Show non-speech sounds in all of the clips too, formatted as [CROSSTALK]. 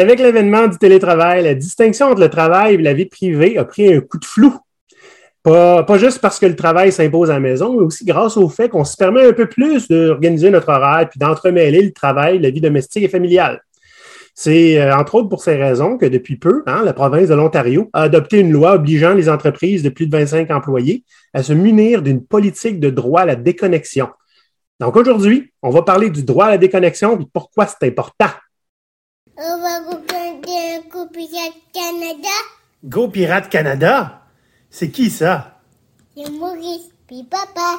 Avec l'avènement du télétravail, la distinction entre le travail et la vie privée a pris un coup de flou. Pas, juste parce que le travail s'impose à la maison, mais aussi grâce au fait qu'on se permet un peu plus d'organiser notre horaire puis d'entremêler le travail, la vie domestique et familiale. C'est euh, entre autres pour ces raisons que depuis peu, hein, la province de l'Ontario a adopté une loi obligeant les entreprises de plus de 25 employés à se munir d'une politique de droit à la déconnexion. Donc aujourd'hui, on va parler du droit à la déconnexion et pourquoi c'est important. On va regarder un Go Pirate Canada. Go Pirate Canada? C'est qui ça? C'est Maurice, puis papa.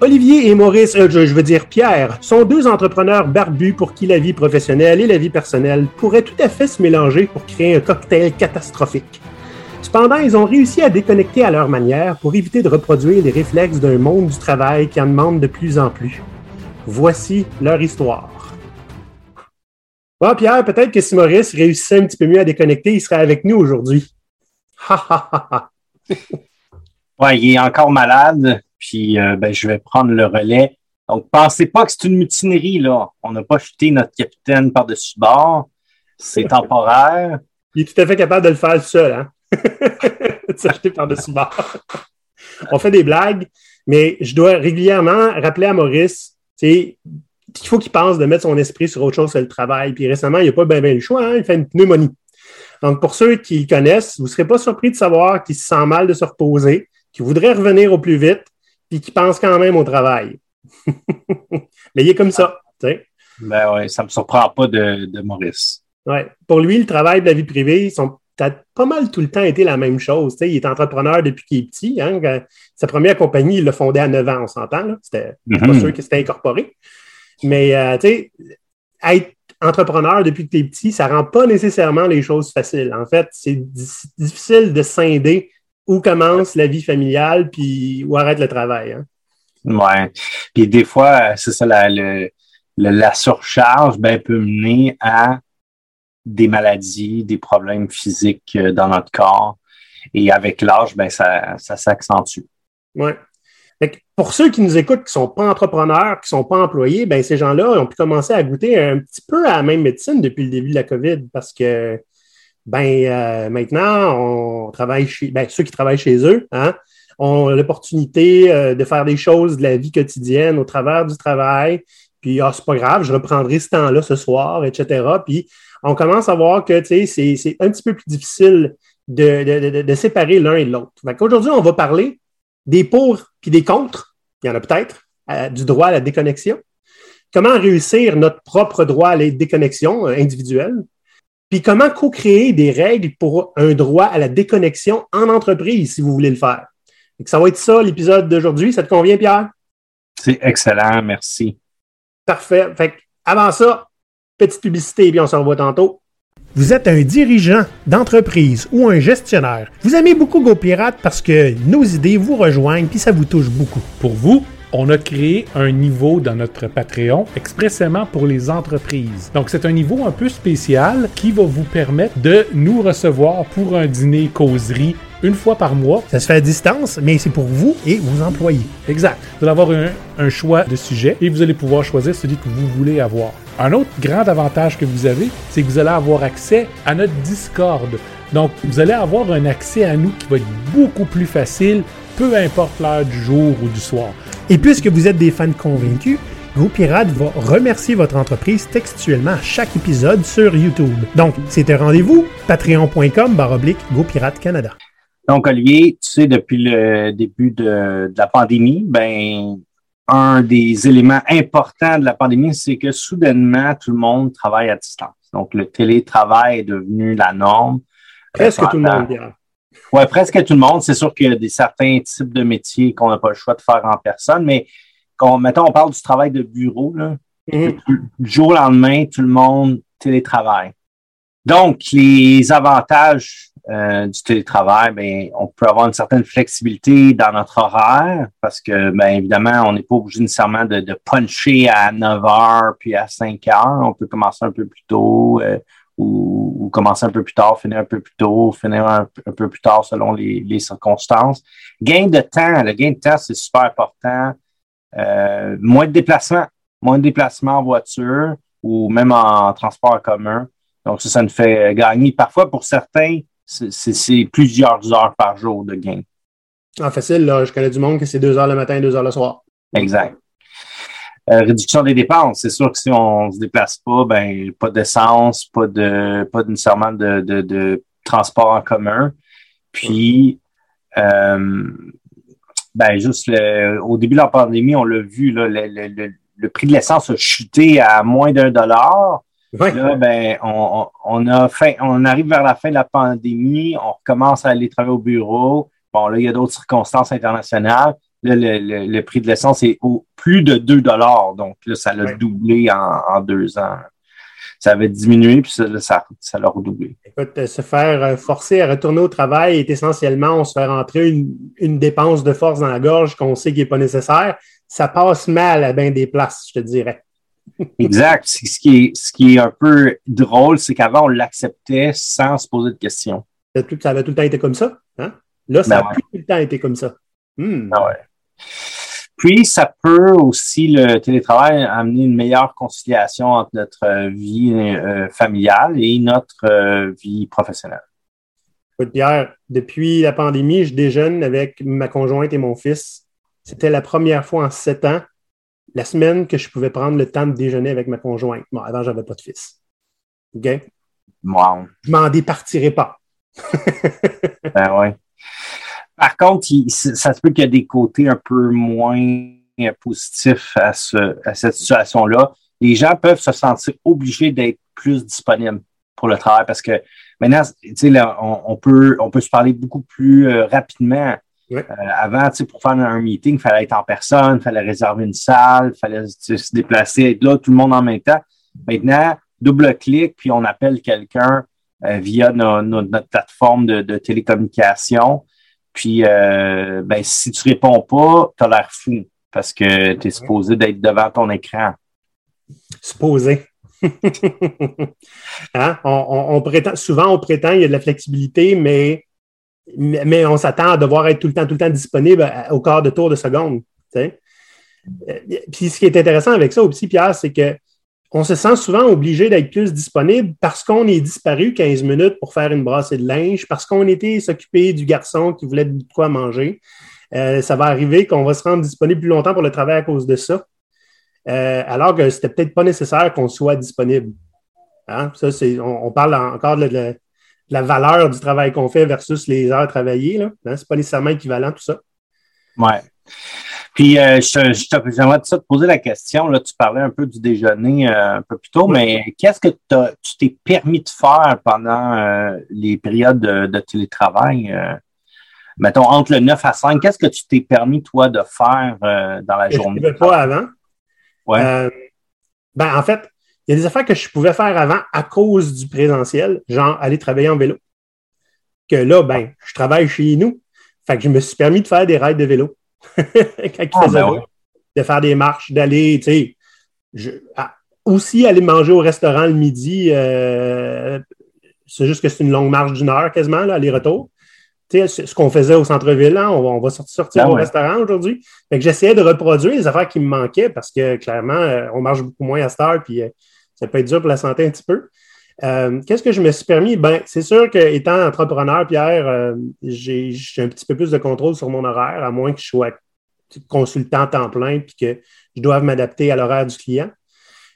Olivier et Maurice, euh, je, je veux dire Pierre, sont deux entrepreneurs barbus pour qui la vie professionnelle et la vie personnelle pourraient tout à fait se mélanger pour créer un cocktail catastrophique. Cependant, ils ont réussi à déconnecter à leur manière pour éviter de reproduire les réflexes d'un monde du travail qui en demande de plus en plus. Voici leur histoire. Bon, Pierre, peut-être que si Maurice réussissait un petit peu mieux à déconnecter, il serait avec nous aujourd'hui. Ouais, il est encore malade, puis euh, ben, je vais prendre le relais. Donc, pensez pas que c'est une mutinerie, là. On n'a pas jeté notre capitaine par-dessus bord. C'est temporaire. Il est tout à fait capable de le faire seul, hein? [LAUGHS] de s'acheter par-dessus bord. On fait des blagues, mais je dois régulièrement rappeler à Maurice, qu'il faut qu'il pense de mettre son esprit sur autre chose que le travail. Puis récemment, il n'a pas bien le choix, hein? il fait une pneumonie. Donc, pour ceux qui le connaissent, vous ne serez pas surpris de savoir qu'il se sent mal de se reposer, qu'il voudrait revenir au plus vite, puis qu'il pense quand même au travail. [LAUGHS] Mais il est comme ça. Ben ouais, ça me surprend pas de, de Maurice. Ouais. Pour lui, le travail de la vie privée, ils sont peut-être pas mal tout le temps été la même chose. Il est entrepreneur depuis qu'il est petit. Hein, quand- sa première compagnie, il l'a fondée à 9 ans, on s'entend. C'était pas Mhm. sûr que c'était incorporé. Mais euh, être entrepreneur depuis que tu es petit, ça rend pas nécessairement les choses faciles. En fait, c'est di- difficile de scinder où commence la vie familiale puis où arrête le travail. hein. Ouais. Puis des fois, c'est ça, la, le- la surcharge ben, peut mener à des maladies, des problèmes physiques euh, dans notre corps. Et avec l'âge, ben, ça, ça s'accentue. Que pour ceux qui nous écoutent, qui ne sont pas entrepreneurs, qui ne sont pas employés, ben ces gens-là ont pu commencer à goûter un petit peu à la même médecine depuis le début de la COVID parce que ben euh, maintenant, on travaille chez ben, ceux qui travaillent chez eux, hein, ont l'opportunité euh, de faire des choses de la vie quotidienne au travers du travail. Puis ah, c'est pas grave, je reprendrai ce temps-là ce soir, etc. Puis on commence à voir que c'est un petit peu plus difficile de, de, de- de séparer l'un et l'autre. Fait qu'aujourd'hui, on va parler des pour puis des contre, il y en a peut-être, euh, du droit à la déconnexion. Comment réussir notre propre droit à la déconnexion euh, individuelle? Puis comment co-créer des règles pour un droit à la déconnexion en entreprise, si vous voulez le faire? Que ça va être ça, l'épisode d'aujourd'hui. Ça te convient, Pierre? C'est excellent, merci. Parfait. Fait avant ça, petite publicité, puis on se revoit tantôt. Vous êtes un dirigeant d'entreprise ou un gestionnaire. Vous aimez beaucoup GoPirate parce que nos idées vous rejoignent puis ça vous touche beaucoup. Pour vous, on a créé un niveau dans notre Patreon expressément pour les entreprises. Donc, c'est un niveau un peu spécial qui va vous permettre de nous recevoir pour un dîner causerie une fois par mois. Ça se fait à distance, mais c'est pour vous et vos employés. Exact. Vous allez avoir un, un choix de sujet et vous allez pouvoir choisir celui que vous voulez avoir. Un autre grand avantage que vous avez, c'est que vous allez avoir accès à notre Discord. Donc, vous allez avoir un accès à nous qui va être beaucoup plus facile, peu importe l'heure du jour ou du soir. Et puisque vous êtes des fans convaincus, GoPirate va remercier votre entreprise textuellement à chaque épisode sur YouTube. Donc, c'est un rendez-vous, patreon.com baroblique GoPirate Canada. Donc, Olivier, tu sais, depuis le début de, de la pandémie, ben, un des éléments importants de la pandémie, c'est que soudainement, tout le monde travaille à distance. Donc, le télétravail est devenu la norme. Presque tout le monde, Ouais, presque tout le monde. C'est sûr qu'il y a des certains types de métiers qu'on n'a pas le choix de faire en personne, mais quand, mettons, on parle du travail de bureau, là, Mhm. du jour au lendemain, tout le monde télétravaille. Donc, les avantages euh, du télétravail, ben, on peut avoir une certaine flexibilité dans notre horaire parce que, ben, évidemment, on n'est pas obligé nécessairement de, de puncher à 9 heures puis à 5 heures. On peut commencer un peu plus tôt euh, ou, ou commencer un peu plus tard, finir un peu plus tôt, finir un, un peu plus tard selon les, les circonstances. Gain de temps, le gain de temps, c'est super important. Euh, moins de déplacements. moins de déplacements en voiture ou même en transport en commun. Donc, ça, ça nous fait gagner. Parfois, pour certains, c'est plusieurs heures par jour de gain. Ah, facile, là. Je connais du monde que c'est deux heures le matin et deux heures le soir. Exact. Euh, réduction des dépenses. C'est sûr que si on ne se déplace pas, ben pas d'essence, pas de pas nécessairement de, de, de, transport en commun. Puis euh, ben juste au début de la pandémie, on l'a vu, là, le, le, le, prix de l'essence a chuté à moins d'un dollar. Là, ben, on, on, a fait, on arrive vers la fin de la pandémie, on recommence à aller travailler au bureau. Bon, là, il y a d'autres circonstances internationales. Là, le, le, prix de l'essence est au plus de 2 dollars. Donc, là, ça l'a doublé en, en, deux ans. Ça avait diminué, puis ça, ça, ça l'a redoublé. Écoute, euh, se faire euh, forcer à retourner au travail est essentiellement, on se fait rentrer une, une dépense de force dans la gorge qu'on sait qui n'est pas nécessaire. Ça passe mal à bien des places, je te dirais. [LAUGHS] exact. Ce qui, est, ce qui est un peu drôle, c'est qu'avant, on l'acceptait sans se poser de questions. Ça avait tout le temps été comme ça. Hein? Là, ça n'a ben plus tout le temps été comme ça. Hmm. Ah ouais. Puis, ça peut aussi, le télétravail, amener une meilleure conciliation entre notre vie euh, familiale et notre euh, vie professionnelle. Pierre, depuis la pandémie, je déjeune avec ma conjointe et mon fils. C'était la première fois en sept ans, la semaine, que je pouvais prendre le temps de déjeuner avec ma conjointe. Bon, avant, je n'avais pas de fils. OK? Wow. Je m'en départirai pas. [LAUGHS] ben oui. Par contre, ça se peut qu'il y ait des côtés un peu moins positifs à, cette situation-là. Les gens peuvent se sentir obligés d'être plus disponibles pour le travail parce que maintenant, on, peut, on peut se parler beaucoup plus euh, rapidement. Euh, avant, pour faire un meeting, il fallait être en personne, il fallait réserver une salle, il fallait se déplacer, être là, tout le monde en même temps. Maintenant, double-clic, puis on appelle quelqu'un euh, via notre plateforme de télécommunication. Puis, euh, ben, si tu réponds pas, tu as l'air fou parce que tu es supposé d'être devant ton écran. Supposé. [LAUGHS] hein? on, prétend, souvent, on prétend qu'il y a de la flexibilité, mais, mais on s'attend à devoir être tout le temps, tout le temps disponible au quart de tour de seconde. Euh, puis ce qui est intéressant avec ça aussi, Pierre, c'est que on se sent souvent obligé d'être plus disponible parce qu'on est disparu 15 minutes pour faire une brassée de linge, parce qu'on était s'occuper du garçon qui voulait de quoi manger. Euh, ça va arriver qu'on va se rendre disponible plus longtemps pour le travail à cause de ça, euh, alors que c'était peut-être pas nécessaire qu'on soit disponible. Hein? Ça, c'est, on, parle encore de, la valeur du travail qu'on fait versus les heures travaillées. Là. Hein? C'est pas nécessairement équivalent tout ça. Ouais. Puis, euh, j'aimerais te poser la question. Là, tu parlais un peu du déjeuner euh, un peu plus tôt, mais qu'est-ce que tu t'es permis de faire pendant euh, les périodes de, télétravail? mettons, entre le 9 à 5, qu'est-ce que tu t'es permis, toi, de faire dans la journée? Je ne pas avant. Ouais. ben, en fait, il y a des affaires que je pouvais faire avant à cause du présentiel, genre aller travailler en vélo. Que là, ben, je travaille chez nous. Fait que je me suis permis de faire des rides de vélo. [LAUGHS] quand il ah, faisait ben de faire des marches, d'aller, tu sais, ah, aussi aller manger au restaurant le midi, euh, c'est juste que c'est une longue marche d'une heure quasiment, aller-retour. Tu sais, ce qu'on faisait au centre-ville, hein, on, va, sortir ben au restaurant aujourd'hui. Fait que j'essayais de reproduire les affaires qui me manquaient parce que clairement, euh, on marche beaucoup moins à cette heure, puis euh, ça peut être dur pour la santé un petit peu. Qu'est-ce que je me suis permis? Ben, c'est sûr qu'étant entrepreneur, Pierre, j'ai un petit peu plus de contrôle sur mon horaire, à moins que je sois consultant temps plein puis que je dois m'adapter à l'horaire du client.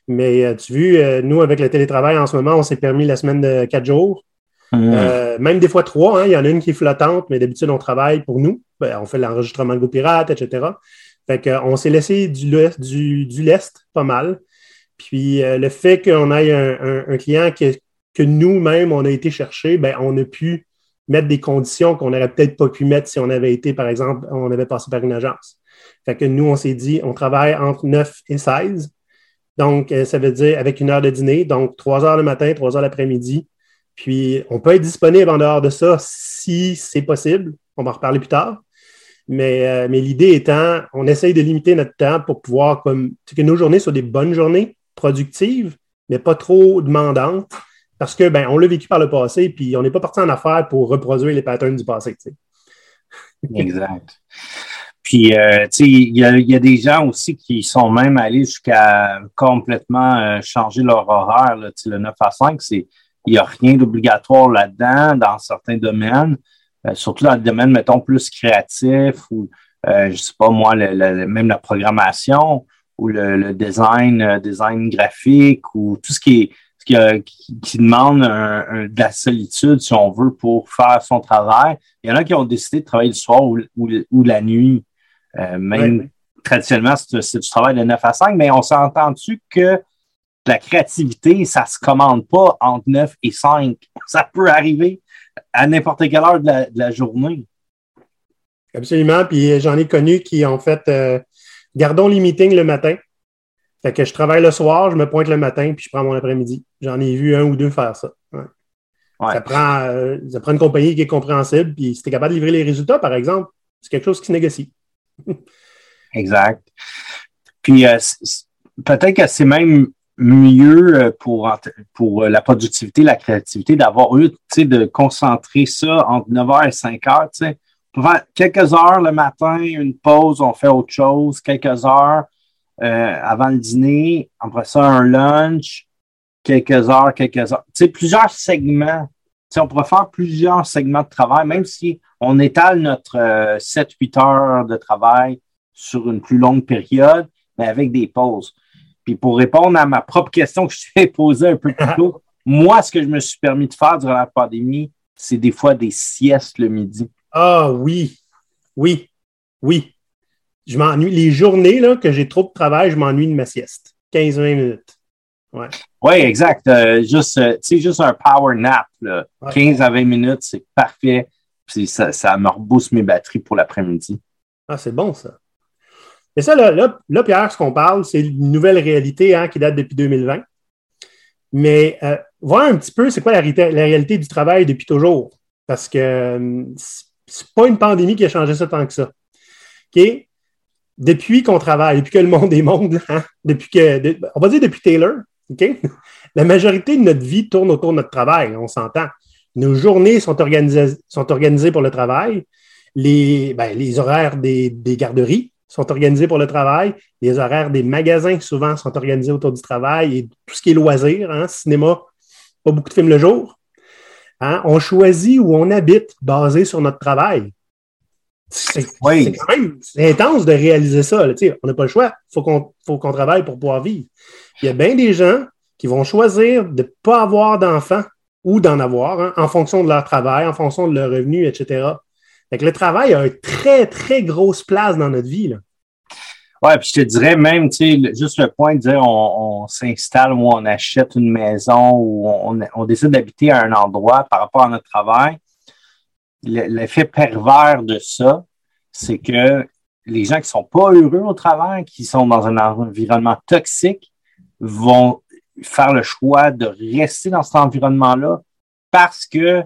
Mais euh, tu vu, euh, nous, avec le télétravail en ce moment, on s'est permis la semaine de quatre jours. Mmh. Euh, même des fois trois, hein. il y en a une qui est flottante, mais d'habitude, on travaille pour nous. Ben, on fait l'enregistrement de GoPirate, etc. Fait qu'on s'est laissé du, du, du, lest pas mal. Puis le fait qu'on ait un, client que, que nous-mêmes, on a été chercher, ben, on a pu mettre des conditions qu'on n'aurait peut-être pas pu mettre si on avait été, par exemple, on avait passé par une agence. Fait que nous, on s'est dit, on travaille entre 9 et 16. Donc, euh, ça veut dire avec une heure de dîner, donc 3 heures le matin, 3 heures l'après-midi. Puis, on peut être disponible en dehors de ça si c'est possible. On va en reparler plus tard. Mais, euh, mais l'idée étant, on essaye de limiter notre temps pour pouvoir comme, que nos journées soient des bonnes journées, productives, mais pas trop demandantes. Parce que, ben, on l'a vécu par le passé, puis on n'est pas parti en affaires pour reproduire les patterns du passé. exact. Puis, euh, tu sais, il y a, des gens aussi qui sont même allés jusqu'à complètement euh, changer leur horaire. Le 9 à 5, c'est il n'y a rien d'obligatoire là-dedans dans certains domaines, euh, surtout dans le domaine, mettons, plus créatif ou, je sais pas moi, même la programmation ou le, le design, euh, design graphique ou tout ce qui est ce qui, a- qui, qui demande un- un- de la solitude, si on veut, pour faire son travail. Il y en a qui ont décidé de travailler le soir ou, ou, ou la nuit. Euh, même traditionnellement, c'est du travail de 9 à 5, mais on s'entend-tu que la créativité, ça se commande pas entre 9 et 5. Ça peut arriver à n'importe quelle heure de la, de la journée. Absolument. Puis euh, j'en ai connu qui ont fait euh, gardons les meetings le matin. Fait que je travaille le soir, je me pointe le matin, puis je prends mon après-midi. J'en ai vu un ou deux faire ça. Ouais. Ouais. Ça, prend, euh, ça prend une compagnie qui est compréhensible, puis si tu es capable de livrer les résultats, par exemple, c'est quelque chose qui se négocie. [LAUGHS] Exact. Puis euh, peut-être que c'est même mieux euh, pour, pour la productivité, la créativité, d'avoir eu, tu sais, de concentrer ça entre 9h et 5h, tu sais. On peut faire quelques heures le matin, une pause, on fait autre chose, quelques heures euh, avant le dîner, après ça, un lunch, quelques heures, quelques heures. Tu sais, plusieurs segments. Tu sais, on pourrait faire plusieurs segments de travail, même si on étale notre euh, 7-8 heures de travail sur une plus longue période, mais avec des pauses. Puis pour répondre à ma propre question que je t'ai [LAUGHS] posée un peu plus tôt, [LAUGHS] moi, ce que je me suis permis de faire durant la pandémie, c'est des fois des siestes le midi. Ah oui, oui, oui. Je m'ennuie. Les journées là, que j'ai trop de travail, je m'ennuie de ma sieste. 15-20 minutes. Ouais. Oui, exact. Euh, juste, euh, juste un power nap, là. Ouais. 15 à 20 minutes, c'est parfait. Puis ça, ça me rebooste mes batteries pour l'après-midi. Ah, c'est bon, ça. Et ça, là, là, là, Pierre, ce qu'on parle, c'est une nouvelle réalité hein, qui date depuis 2020. Mais euh, voir un petit peu c'est quoi la, réalité- la réalité du travail depuis toujours. Parce que euh, c'est- pas une pandémie qui a changé ça tant que ça. Depuis qu'on travaille, depuis que le monde est monde, hein, depuis que, on va dire depuis Taylor? La majorité de notre vie tourne autour de notre travail, on s'entend. Nos journées sont organisées, sont organisées pour le travail. Les, ben, les horaires des, des garderies sont organisés pour le travail. Les horaires des magasins, souvent, sont organisés autour du travail et tout ce qui est loisirs, hein, cinéma, pas beaucoup de films le jour. Hein, on choisit où on habite basé sur notre travail. C'est Oui. quand même intense de réaliser ça. là, on n'a pas le choix. Il faut qu'on faut qu'on travaille pour pouvoir vivre. Il y a bien des gens qui vont choisir de ne pas avoir d'enfants ou d'en avoir hein, en fonction de leur travail, en fonction de leur revenu, etc. Fait que le travail a une très, très grosse place dans notre vie. Là. Ouais, puis je te dirais même, tu sais, juste le point de dire on, on s'installe ou on achète une maison ou on, on décide d'habiter à un endroit par rapport à notre travail. Le- L'effet pervers de ça, c'est que les gens qui sont pas heureux au travail, qui sont dans un environnement toxique, vont faire le choix de rester dans cet environnement-là parce que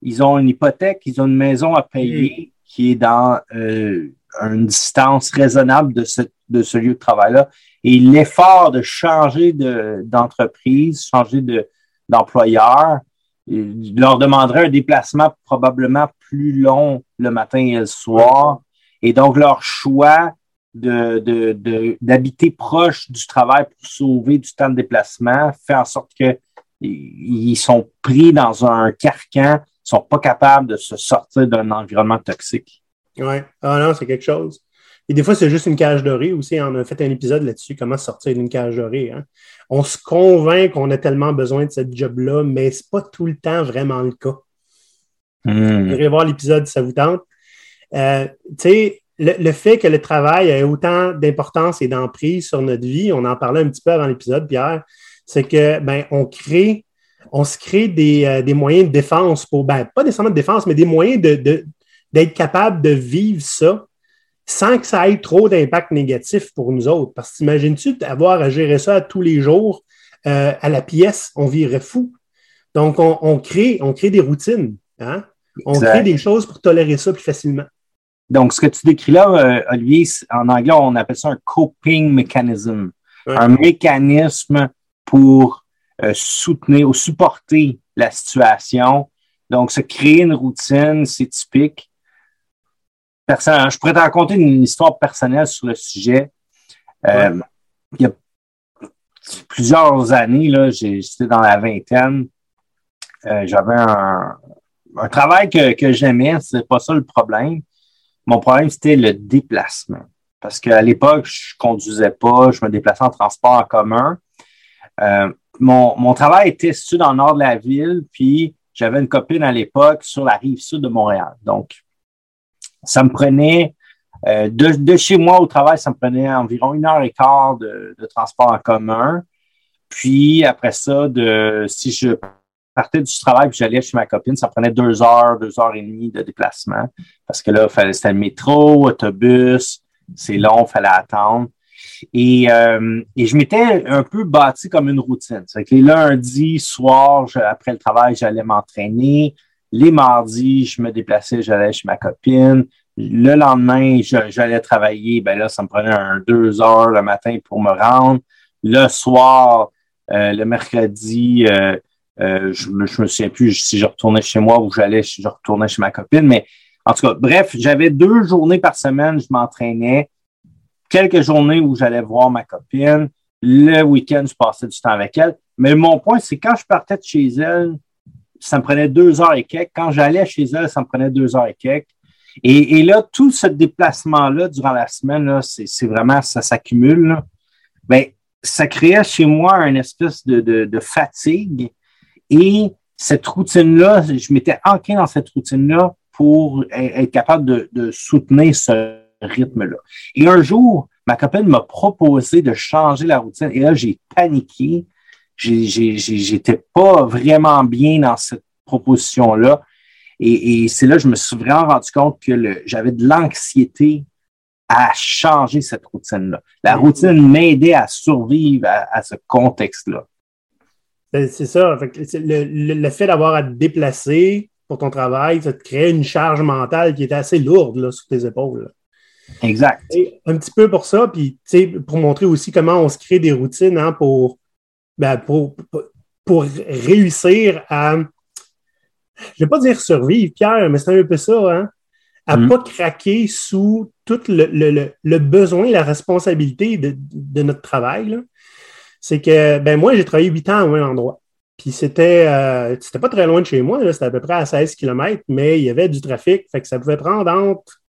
ils ont une hypothèque, ils ont une maison à payer qui est dans euh, une distance raisonnable de ce, de ce lieu de travail-là. Et l'effort de changer de- d'entreprise, changer de, d'employeur, euh, leur demanderait un déplacement probablement plus long le matin et le soir. Et donc, leur choix de, de, d'habiter proche du travail pour sauver du temps de déplacement fait en sorte que ils sont pris dans un carcan, sont pas capables de se sortir d'un environnement toxique. Ouais. Ah non, c'est quelque chose. Et des fois, c'est juste une cage dorée aussi. On a fait un épisode là-dessus, comment sortir d'une cage dorée. hein. On se convainc qu'on a tellement besoin de cette job-là, mais c'est pas tout le temps vraiment le cas. Hmm. Vous irez voir l'épisode si ça vous tente. Euh, tu sais, le, le fait que le travail ait autant d'importance et d'emprise sur notre vie, on en parlait un petit peu avant l'épisode, Pierre, c'est que ben, on crée, on se crée des, euh, des moyens de défense pour, ben, pas nécessairement de défense, mais des moyens de, de- d'être capable de vivre ça sans que ça ait trop d'impact négatif pour nous autres. Parce que t'imagines-tu avoir à gérer ça tous les jours euh, à la pièce, on virait fou. Donc, on, on crée, on crée des routines. Hein? On Exact. crée des choses pour tolérer ça plus facilement. Donc, ce que tu décris là, euh, Olivier, en anglais, on appelle ça un coping mechanism. Ouais. Un mécanisme pour euh, soutenir ou supporter la situation. Donc, se créer une routine, c'est typique. Personnel. Je pourrais te raconter une histoire personnelle sur le sujet. Euh, il y a plusieurs années, là, j'étais dans la vingtaine. Euh, j'avais un, un, travail que, que j'aimais, c'est pas ça le problème. Mon problème, c'était le déplacement. Parce qu'à l'époque, je conduisais pas, je me déplaçais en transport en commun. Euh, mon, mon, travail était situé dans le nord de la ville, puis j'avais une copine à l'époque sur la rive sud de Montréal. Donc, ça me prenait euh, de, de, chez moi au travail, ça me prenait environ une heure et quart de, de transport en commun. Puis après ça, de si je partais du travail et j'allais chez ma copine, ça prenait deux heures, deux heures et demie de déplacement. Parce que là, c'était le métro, autobus, c'est long, fallait attendre. Et, euh, et je m'étais un peu bâti comme une routine. C'est que les lundis, soir, après le travail, j'allais m'entraîner. Les mardis, je me déplaçais, j'allais chez ma copine. Le lendemain, j'allais travailler. Ben là, ça me prenait un deux heures le matin pour me rendre. Le soir, euh, le mercredi, euh, euh, je, me, je me souviens plus si je retournais chez moi ou j'allais, je retournais chez ma copine. Mais en tout cas, bref, j'avais deux journées par semaine, je m'entraînais. Quelques journées où j'allais voir ma copine. Le week-end, je passais du temps avec elle. Mais mon point, c'est quand je partais de chez elle, ça me prenait deux heures et quelques. Quand j'allais chez elle, ça me prenait deux heures et quelques. Et, là, tout ce déplacement-là durant la semaine, c'est vraiment, ça s'accumule. Ben, ça créait chez moi une espèce de, fatigue. Et cette routine-là, je m'étais ancré dans cette routine-là pour être capable de soutenir ce rythme-là. Et un jour, ma copine m'a proposé de changer la routine. Et là, j'ai paniqué. J'étais pas vraiment bien dans cette proposition-là. Et, et c'est là que je me suis vraiment rendu compte que j'avais de l'anxiété à changer cette routine-là. La routine m'aidait à survivre à, ce contexte-là. Ben, c'est ça. le, fait d'avoir à te déplacer pour ton travail, ça te crée une charge mentale qui est assez lourde là, sur tes épaules. Exact. un petit peu pour ça, puis pour montrer aussi comment on se crée des routines hein, pour, ben, pour, pour, réussir à, je ne vais pas dire survivre, Pierre, mais c'est un peu ça, hein, à ne mm. pas craquer sous tout le, le, le, besoin, la responsabilité de, de notre travail. C'est que, ben moi, j'ai travaillé huit ans au même endroit. Puis c'était euh, c'était pas très loin de chez moi, c'était à peu près à 16 km, mais il y avait du trafic, fait que ça pouvait prendre entre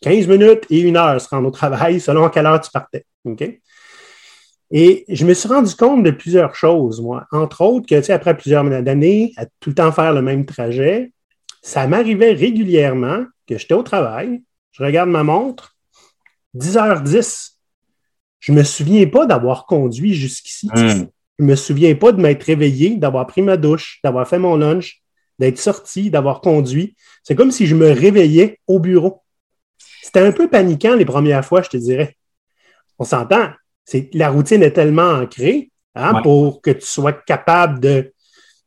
15 minutes et une heure se rendre au travail selon à quelle heure tu partais. OK? Et je me suis rendu compte de plusieurs choses, moi. Entre autres, que, tu sais, après plusieurs années, à tout le temps faire le même trajet, ça m'arrivait régulièrement que j'étais au travail, je regarde ma montre, 10h10. Je me souviens pas d'avoir conduit jusqu'ici. Hmm. Je me souviens pas de m'être réveillé, d'avoir pris ma douche, d'avoir fait mon lunch, d'être sorti, d'avoir conduit. C'est comme si je me réveillais au bureau. C'était un peu paniquant les premières fois, je te dirais. On s'entend. La routine est tellement ancrée hein, pour que tu sois capable de,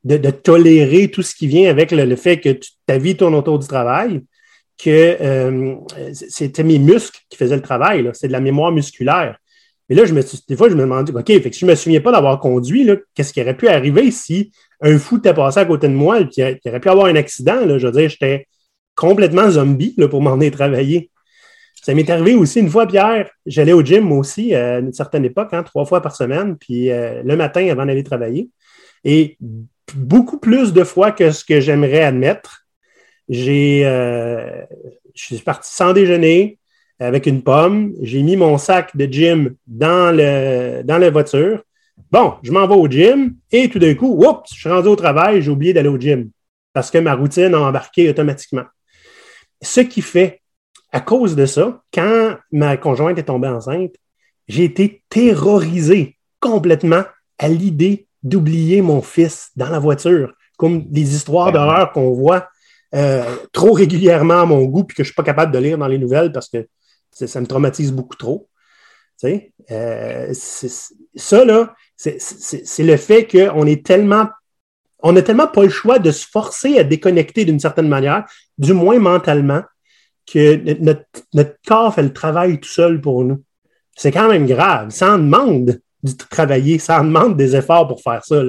de, tolérer tout ce qui vient avec le, fait que ta vie tourne autour du travail, que euh, c'était mes muscles qui faisaient le travail. C'est de la mémoire musculaire. Mais là, je me des fois, je me demandais, OK, fait que je ne me souviens pas d'avoir conduit, qu'est-ce qui aurait pu arriver si un fou était passé à côté de moi et qu'il aurait pu avoir un accident? Là, je veux dire, j'étais complètement zombie là, pour m'en [LAUGHS] aller travailler. Ça m'est arrivé aussi une fois, Pierre, j'allais au gym aussi euh, à une certaine époque, hein, trois fois par semaine, puis euh, le matin avant d'aller travailler. Et beaucoup plus de fois que ce que j'aimerais admettre, j'ai, euh, je suis parti sans déjeuner, avec une pomme. J'ai mis mon sac de gym dans, le, dans la voiture. Bon, je m'en vais au gym et tout d'un coup, oups, je suis rendu au travail, j'ai oublié d'aller au gym parce que ma routine a embarqué automatiquement. Ce qui fait, à cause de ça, quand ma conjointe est tombée enceinte, j'ai été terrorisé complètement à l'idée d'oublier mon fils dans la voiture, comme des histoires d'horreur qu'on voit euh, trop régulièrement à mon goût, puis que je ne suis pas capable de lire dans les nouvelles parce que ça me traumatise beaucoup trop. Euh, ça, là, c'est le fait qu'on est tellement. On n'a tellement pas le choix de se forcer à déconnecter d'une certaine manière, du moins mentalement, que notre, corps fait le travail tout seul pour nous. C'est quand même grave. Ça en demande de travailler, ça en demande des efforts pour faire ça.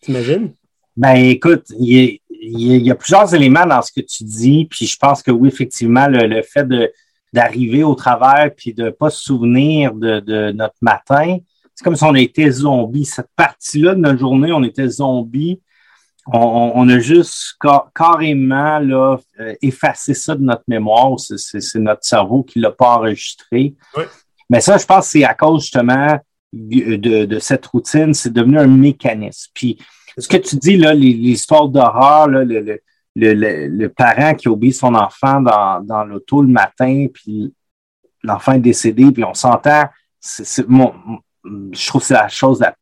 T'imagines? Ben écoute, il y, a, plusieurs éléments dans ce que tu dis, puis je pense que oui, effectivement, le fait d'arriver au travers puis de pas se souvenir de, de notre matin. C'est comme si on était zombies. Cette partie-là de notre journée, on était zombies. On, on a juste carrément là, euh, effacé ça de notre mémoire. C'est notre cerveau qui l'a pas enregistré. Oui. Mais ça, je pense que c'est à cause justement de, de cette routine. C'est devenu un mécanisme. Puis, ce que tu dis, là, l'histoire d'horreur, le, le, le, le, parent qui obéit son enfant dans, dans l'auto le matin, puis l'enfant est décédé, puis on s'entend, je trouve que c'est la chose la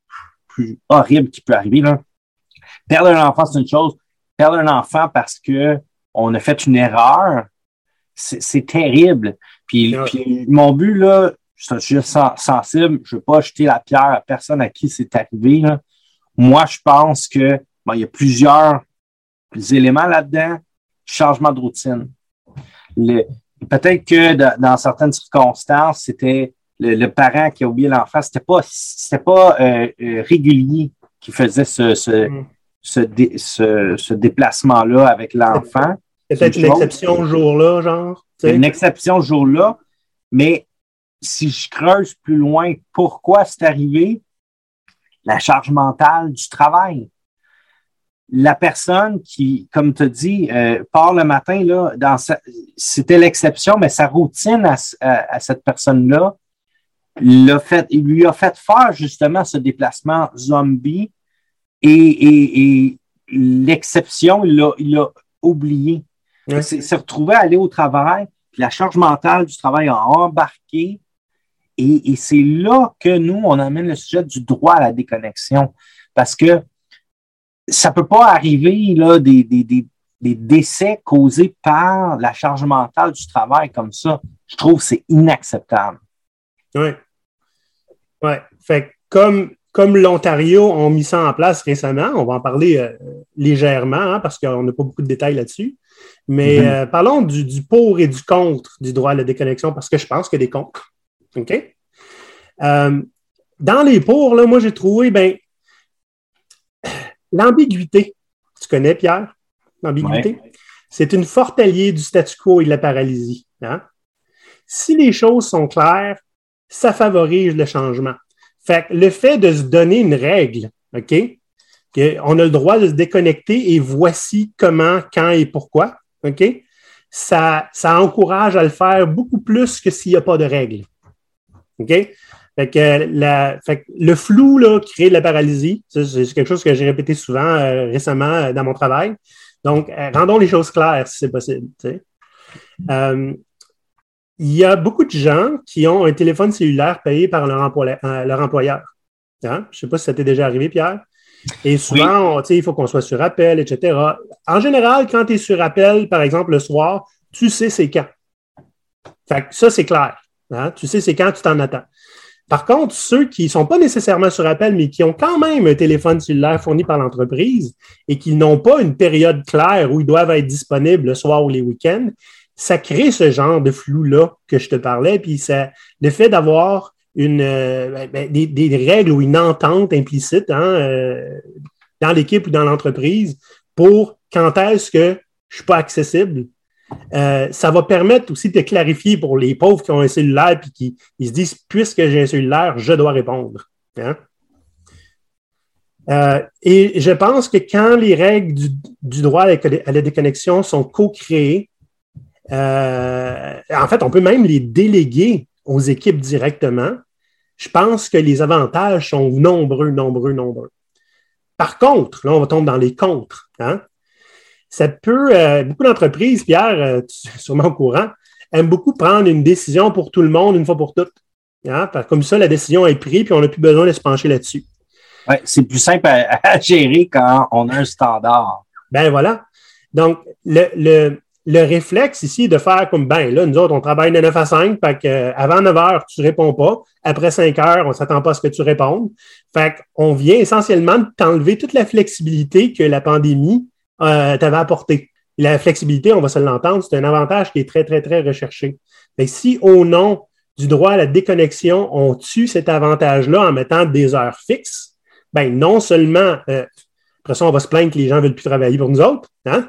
plus horrible qui peut arriver. Là. Perdre un enfant, c'est une chose. Perdre un enfant parce que on a fait une erreur, c'est, terrible. Puis, puis, mon but, là, je suis juste sensible, je ne veux pas jeter la pierre à personne à qui c'est arrivé. Là. Moi, je pense que bon, il y a plusieurs éléments là-dedans. Changement de routine. peut-être que dans certaines circonstances, c'était le, parent qui a oublié l'enfant, c'était pas, pas euh, euh, régulier qui faisait ce, ce, mm. Ce, déplacement-là avec l'enfant. C'est peut-être une, exception ce jour-là, genre. Une exception ce jour-là, mais si je creuse plus loin, pourquoi c'est arrivé? La charge mentale du travail. La personne qui, comme tu dis, euh, part le matin, là, dans c'était l'exception, mais sa routine à, à cette personne-là, il lui a fait faire justement ce déplacement zombie et, l'exception, il l'a oublié. Il s'est retrouvé à aller au travail, puis la charge mentale du travail a embarqué. Et, c'est là que nous, on amène le sujet du droit à la déconnexion. Parce que ça ne peut pas arriver là, des, des, des, des, décès causés par la charge mentale du travail comme ça. Je trouve que c'est inacceptable. Oui. Oui. Fait comme, comme l'Ontario ont mis ça en place récemment, on va en parler euh, légèrement hein, parce qu'on n'a pas beaucoup de détails là-dessus. Mais mm-hmm. euh, parlons du, du, pour et du contre du droit à la déconnexion parce que je pense qu'il y a des contre. OK? Euh, dans les pour, là, moi, j'ai trouvé ben, [SIGHS] l'ambiguïté. Tu connais, Pierre? L'ambiguïté? C'est une forte alliée du statu quo et de la paralysie. Hein? Si les choses sont claires, ça favorise le changement. Fait le fait de se donner une règle, OK? On a le droit de se déconnecter et voici comment, quand et pourquoi, OK? Ça, ça encourage à le faire beaucoup plus que s'il n'y a pas de règle. OK? Fait que, la, le flou là, crée de la paralysie. C'est quelque chose que j'ai répété souvent euh, récemment euh, dans mon travail. Donc, euh, rendons les choses claires si c'est possible il y a beaucoup de gens qui ont un téléphone cellulaire payé par leur, euh, employeur. Hein? Je ne sais pas si ça t'est déjà arrivé, Pierre. Et souvent, il faut qu'on soit sur appel, etc. En général, quand tu es sur appel, par exemple, le soir, tu sais c'est quand. Fait ça, c'est clair. Hein? Tu sais c'est quand tu t'en attends. Par contre, ceux qui ne sont pas nécessairement sur appel, mais qui ont quand même un téléphone cellulaire fourni par l'entreprise et qui n'ont pas une période claire où ils doivent être disponibles le soir ou les week-ends, ça crée ce genre de flou-là que je te parlais, puis ça, le fait d'avoir euh, ben, ben, des, règles ou une entente implicite hein, euh, dans l'équipe ou dans l'entreprise pour quand est-ce que je suis pas accessible, euh, ça va permettre aussi de clarifier pour les pauvres qui ont un cellulaire et qui ils se disent puisque j'ai un cellulaire, je dois répondre. Hein. et je pense que quand les règles du, du droit à la déconnexion sont co-créées, euh, en fait, on peut même les déléguer aux équipes directement. Je pense que les avantages sont nombreux, nombreux, nombreux. Par contre, là, on va tomber dans les contres. Hein? Ça peut, euh, beaucoup d'entreprises, Pierre, euh, tu es [LAUGHS] sûrement au courant, aiment beaucoup prendre une décision pour tout le monde une fois pour toutes. Hein? Comme ça, la décision est prise, puis on n'a plus besoin de se pencher là-dessus. Oui, c'est plus simple [LAUGHS] à, gérer quand on a un standard. Ben voilà. Donc, le, le, le réflexe ici de faire comme, ben là, nous autres, on travaille de 9 à 5, fait que, euh, avant 9 heures, tu réponds pas. Après 5 heures, on s'attend pas à ce que tu répondes. Fait qu'on vient essentiellement de t'enlever toute la flexibilité que la pandémie euh, t'avait apportée. La flexibilité, on va se l'entendre, c'est un avantage qui est très, très, très recherché. Mais si au nom du droit à la déconnexion, on tue cet avantage-là en mettant des heures fixes, ben non seulement, euh, après ça, on va se plaindre que les gens veulent plus travailler pour nous autres, hein?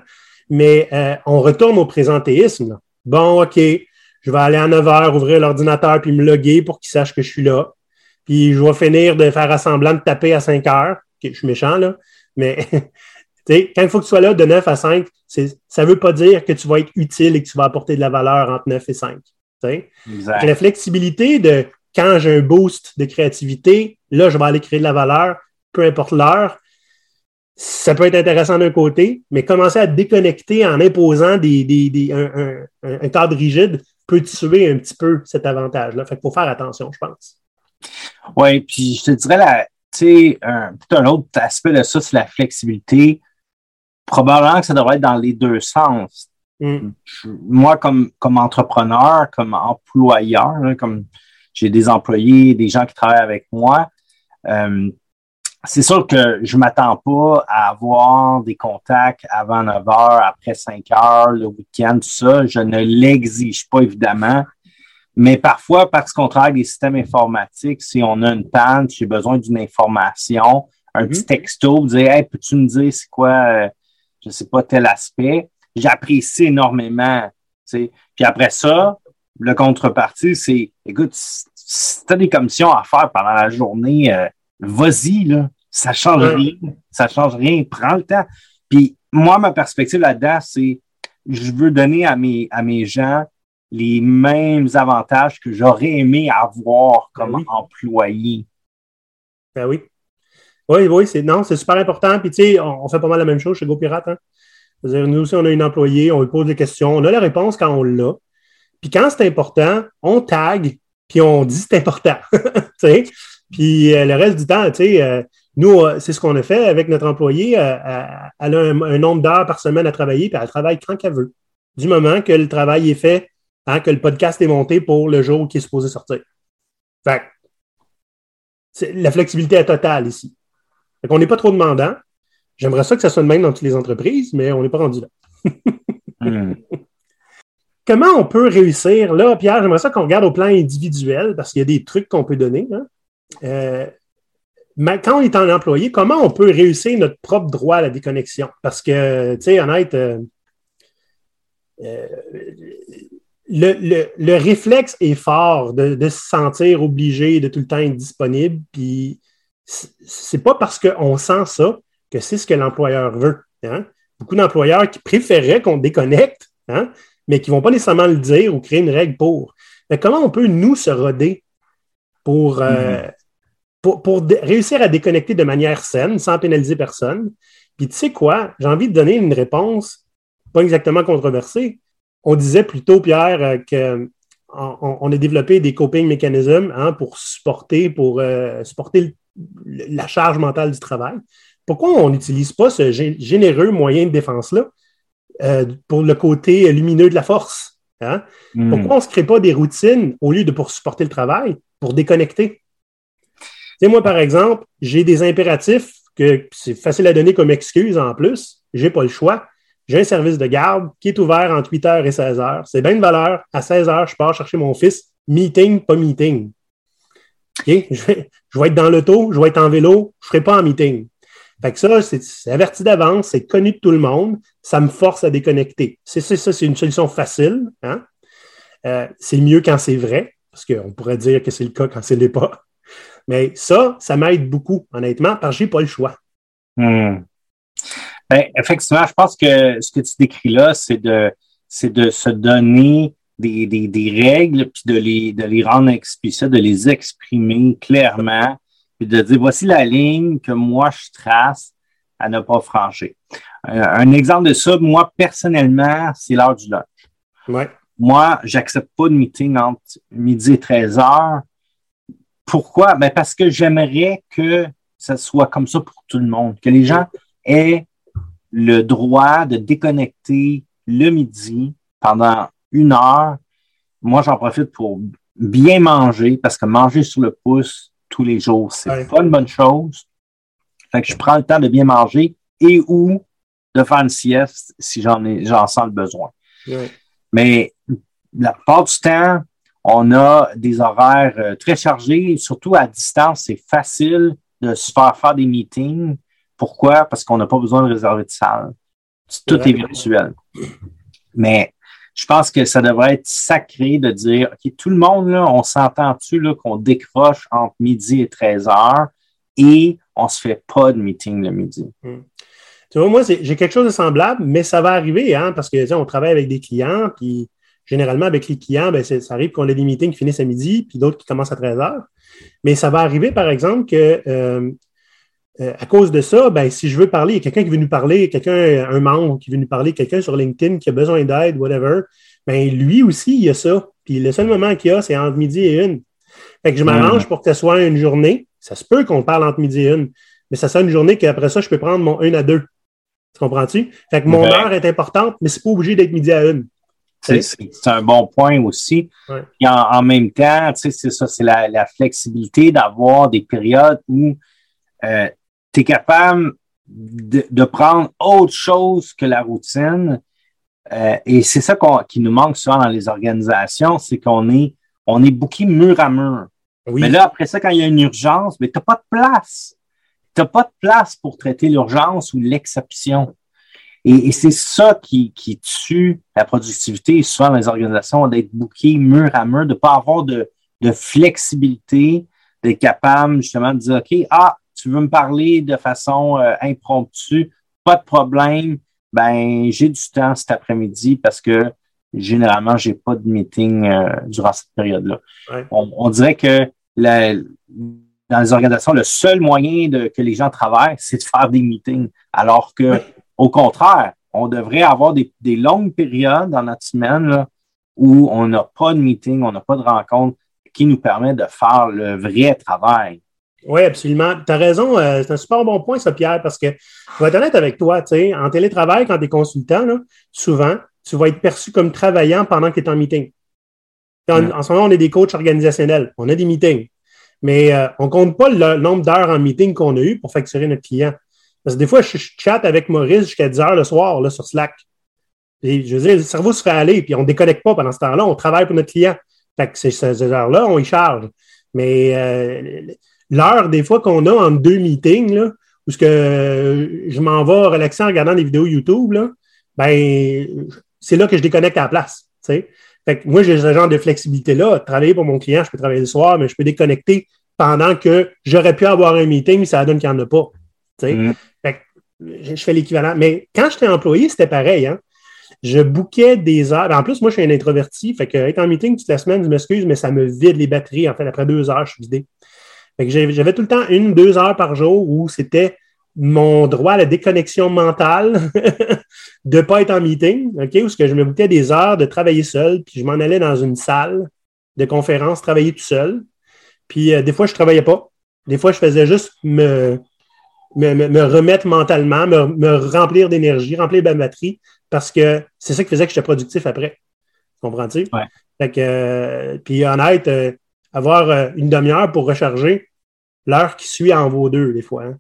Mais euh, on retourne au présentéisme. Bon, OK, je vais aller à 9 heures ouvrir l'ordinateur puis me loguer pour qu'il sache que je suis là. Puis je vais finir de faire assemblant de taper à 5 heures. je suis méchant, là. Mais [LAUGHS] quand il faut que tu sois là de 9 à 5, ça ne veut pas dire que tu vas être utile et que tu vas apporter de la valeur entre 9 et 5. La flexibilité de quand j'ai un boost de créativité, là, je vais aller créer de la valeur, peu importe l'heure. Ça peut être intéressant d'un côté, mais commencer à déconnecter en imposant des, un, cadre rigide peut tuer un petit peu cet avantage-là. Fait qu'il faut faire attention, je pense. Oui, puis je te dirais, la, un, un autre aspect de ça, c'est la flexibilité. Probablement que ça devrait être dans les deux sens. Mm. moi, comme, comme entrepreneur, comme employeur, comme j'ai des employés, des gens qui travaillent avec moi, euh, c'est sûr que je m'attends pas à avoir des contacts avant 9 heures, après 5 heures, le week-end, tout ça. Je ne l'exige pas, évidemment. Mais parfois, parce qu'on travaille des systèmes informatiques, si on a une panne, j'ai besoin d'une information, un petit mm-hmm. texto, vous dire Hey, peux-tu me dire c'est quoi, euh, je sais pas, tel aspect? J'apprécie énormément. sais. Puis après ça, le contrepartie, c'est écoute, si tu as des commissions à faire pendant la journée, euh, vas-y, là. Ça change rien. Ça change rien. Prends le temps. Puis moi, ma perspective là-dedans, c'est je veux donner à mes, à mes gens les mêmes avantages que j'aurais aimé avoir ben comme employé. Ben oui. Oui, oui, c'est non, c'est super important. Puis tu sais, on, fait pas mal la même chose chez GoPirate. Hein? nous aussi, on a une employée, on lui pose des questions, on a la réponse quand on l'a. Puis quand c'est important, on tag, puis on dit c'est important. [LAUGHS] puis euh, le reste du temps, tu sais, euh, nous, euh, c'est ce qu'on a fait avec notre employée. elle a un, nombre d'heures par semaine à travailler, puis elle travaille quand qu'elle veut. Du moment que le travail est fait Hein, que le podcast est monté pour le jour qui est supposé sortir. Fait la flexibilité est totale ici. Fait qu'on n'est pas trop demandant. J'aimerais ça que ça soit le même dans toutes les entreprises, mais on n'est pas rendu là. [LAUGHS] Hmm. Comment on peut réussir? Là, Pierre, j'aimerais ça qu'on regarde au plan individuel parce qu'il y a des trucs qu'on peut donner. Hein. Euh, quand on est en employé, comment on peut réussir notre propre droit à la déconnexion? Parce que, tu sais, honnête, euh, euh, le, réflexe est fort de, se sentir obligé de tout le temps être disponible. Puis c'est pas parce qu'on sent ça que c'est ce que l'employeur veut. Hein? Beaucoup d'employeurs qui préféraient qu'on déconnecte, hein, mais qui ne vont pas nécessairement le dire ou créer une règle pour. Mais comment on peut, nous, se roder pour, euh, mm-hmm. Pour, réussir à déconnecter de manière saine, sans pénaliser personne? Puis tu sais quoi? J'ai envie de donner une réponse pas exactement controversée, on disait plutôt, Pierre, euh, qu'on on, a développé des coping mécanismes hein, pour supporter, pour euh, supporter la charge mentale du travail. Pourquoi on n'utilise pas ce généreux moyen de défense-là euh, pour le côté lumineux de la force? Hein? Hmm. Pourquoi on ne se crée pas des routines au lieu de pour supporter le travail, pour déconnecter? Tu moi, par exemple, j'ai des impératifs que c'est facile à donner comme excuse en plus. Je n'ai pas le choix. J'ai un service de garde qui est ouvert entre 8h et 16h. C'est bien de valeur. À 16h, je pars chercher mon fils. Meeting, pas meeting. Je, vais, être dans l'auto, je vais être en vélo, je ne ferai pas en meeting. Fait que ça, c'est averti d'avance, c'est connu de tout le monde. Ça me force à déconnecter. C'est une solution facile. Hein? Euh, c'est mieux quand c'est vrai, parce qu'on pourrait dire que c'est le cas quand ce n'est pas. Mais ça, ça m'aide beaucoup, honnêtement, parce que je n'ai pas le choix. Hmm. Ben, effectivement, je pense que ce que tu décris là, c'est de, c'est de se donner des, des, des, règles, puis de les, de les rendre explicites, de les exprimer clairement, puis de dire voici la ligne que moi je trace à ne pas franchir. Euh, un exemple de ça, moi personnellement, c'est l'heure du lunch. Ouais. Moi, j'accepte pas de meeting entre midi et 13 heures. Pourquoi? Ben parce que j'aimerais que ça soit comme ça pour tout le monde, que les gens aient le droit de déconnecter le midi pendant une heure. Moi, j'en profite pour bien manger parce que manger sur le pouce tous les jours, c'est pas une bonne chose. Fait que je prends le temps de bien manger et ou de faire une sieste si j'en ai, j'en sens le besoin. Mais la plupart du temps, on a des horaires euh, très chargés, surtout à distance, c'est facile de se faire faire des meetings pourquoi? Parce qu'on n'a pas besoin de réserver de salle. Tout est virtuel. Mais je pense que ça devrait être sacré de dire, OK, tout le monde, là, on s'entend-tu qu'on décroche entre midi et 13 heures et on se fait pas de meeting le midi? Hmm. Tu vois, moi, j'ai quelque chose de semblable, mais ça va arriver, hein, parce que on travaille avec des clients, puis généralement, avec les clients, ben, ça arrive qu'on ait des meetings qui finissent à midi, puis d'autres qui commencent à 13 heures. Mais ça va arriver, par exemple, que euh, euh, à cause de ça, ben, si je veux parler, il y a quelqu'un qui veut nous parler, quelqu'un, un membre qui veut nous parler, quelqu'un sur LinkedIn qui a besoin d'aide, whatever, ben, lui aussi, il y a ça. Puis le seul moment qu'il y a, c'est entre midi et une. Fait que je m'arrange pour que ce soit une journée. Ça se peut qu'on parle entre midi et une, mais ça soit une journée qu'après ça, je peux prendre mon 1 à 2. Tu comprends-tu? Fait que mon heure est importante, mais c'est pas obligé d'être midi à une. C'est un bon point aussi. Et en, même temps, c'est ça, c'est la, flexibilité d'avoir des périodes où euh, tu es capable de, prendre autre chose que la routine. Euh, et c'est ça qui nous manque souvent dans les organisations, c'est qu'on est, on est booké mur à mur. Mais là, après ça, quand il y a une urgence, mais tu n'as pas de place. Tu n'as pas de place pour traiter l'urgence ou l'exception. Et, c'est ça qui, qui, tue la productivité souvent dans les organisations, d'être booké mur à mur, de ne pas avoir de, de flexibilité, d'être capable justement de dire, OK, ah, tu veux me parler de façon euh, impromptue, pas de problème, ben j'ai du temps cet après-midi parce que généralement, j'ai pas de meeting euh, durant cette période-là. On, dirait que dans les organisations, le seul moyen de, que les gens travaillent, c'est de faire des meetings. Alors que, au contraire, on devrait avoir des, longues périodes dans notre semaine où on n'a pas de meeting, on n'a pas de rencontre qui nous permet de faire le vrai travail. Oui, absolument. Tu as raison. Euh, c'est un super bon point, ça, Pierre, parce que je vais être honnête avec toi, tu sais, en télétravail, quand tu es consultant, souvent, tu vas être perçu comme travaillant pendant que tu es en meeting. En, ce moment, on est des coachs organisationnels. On a des meetings. Mais euh, on ne compte pas le nombre d'heures en meeting qu'on a eu pour facturer notre client. Parce que des fois, je, chatte avec Maurice jusqu'à 10 heures le soir là, sur Slack. Je veux dire, le cerveau se fait aller, puis on ne déconnecte pas pendant ce temps-là. On travaille pour notre client. Fait que ces, heures-là, on y charge. Mais euh, l'heure, des fois, qu'on a en deux meetings, là, où ce que je m'en vais relaxer en regardant des vidéos YouTube, là, ben, c'est là que je déconnecte à la place. Fait que moi, j'ai ce genre de flexibilité-là. Travailler pour mon client, je peux travailler le soir, mais je peux déconnecter pendant que j'aurais pu avoir un meeting, mais ça donne qu'il n'y en a pas. Mm. Je fais l'équivalent. Mais quand j'étais employé, c'était pareil. Hein? Je bouquais des heures. En plus, moi, je suis un introverti. Fait que être en meeting toute la semaine, je m'excuse, mais ça me vide les batteries. En fait, après deux heures, je suis vidé. Fait que j'avais tout le temps une, deux heures par jour où c'était mon droit à la déconnexion mentale [LAUGHS] de ne pas être en meeting, OK, où que je me bouquais des heures de travailler seul, puis je m'en allais dans une salle de conférence, travailler tout seul. Puis euh, des fois, je ne travaillais pas. Des fois, je faisais juste me, me, remettre mentalement, me, remplir d'énergie, remplir ma batterie, parce que c'est ça qui faisait que j'étais productif après. Comprends-tu? Ouais. Fait que, euh, puis honnête, euh, avoir une demi-heure pour recharger, l'heure qui suit en vaut deux, des fois. Hein.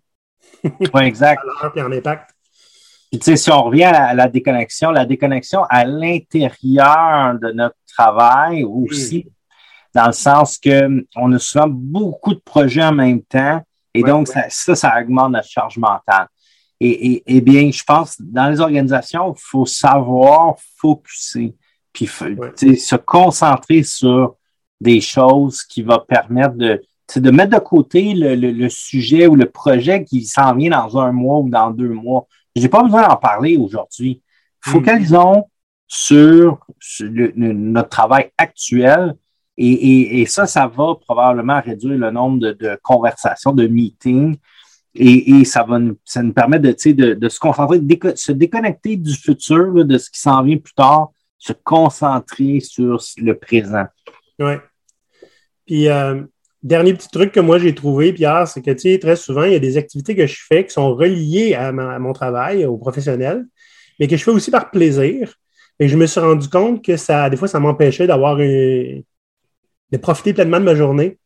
Oui, exact. [LAUGHS] en impact. tu sais, si on revient à la, déconnexion, la déconnexion à l'intérieur de notre travail aussi, dans le sens que on a souvent beaucoup de projets en même temps et donc Ça, ça, augmente notre charge mentale. Et, et, bien, je pense, dans les organisations, il faut savoir focuser, puis se concentrer sur des choses qui vont permettre de, de mettre de côté le, sujet ou le projet qui s'en vient dans un mois ou dans deux mois. Je n'ai pas besoin d'en parler aujourd'hui. Focalisons sur, notre travail actuel et, ça, ça va probablement réduire le nombre de, conversations, de meetings et, ça va nous, ça nous permet de, de, se concentrer, de se déconnecter du futur, de ce qui s'en vient plus tard, se concentrer sur le présent. Oui. Puis, euh, Dernier petit truc que moi j'ai trouvé, Pierre, c'est que très souvent, il y a des activités que je fais qui sont reliées à, mon travail, au professionnel, mais que je fais aussi par plaisir. Et je me suis rendu compte que ça, des fois, ça m'empêchait d'avoir de profiter pleinement de ma journée.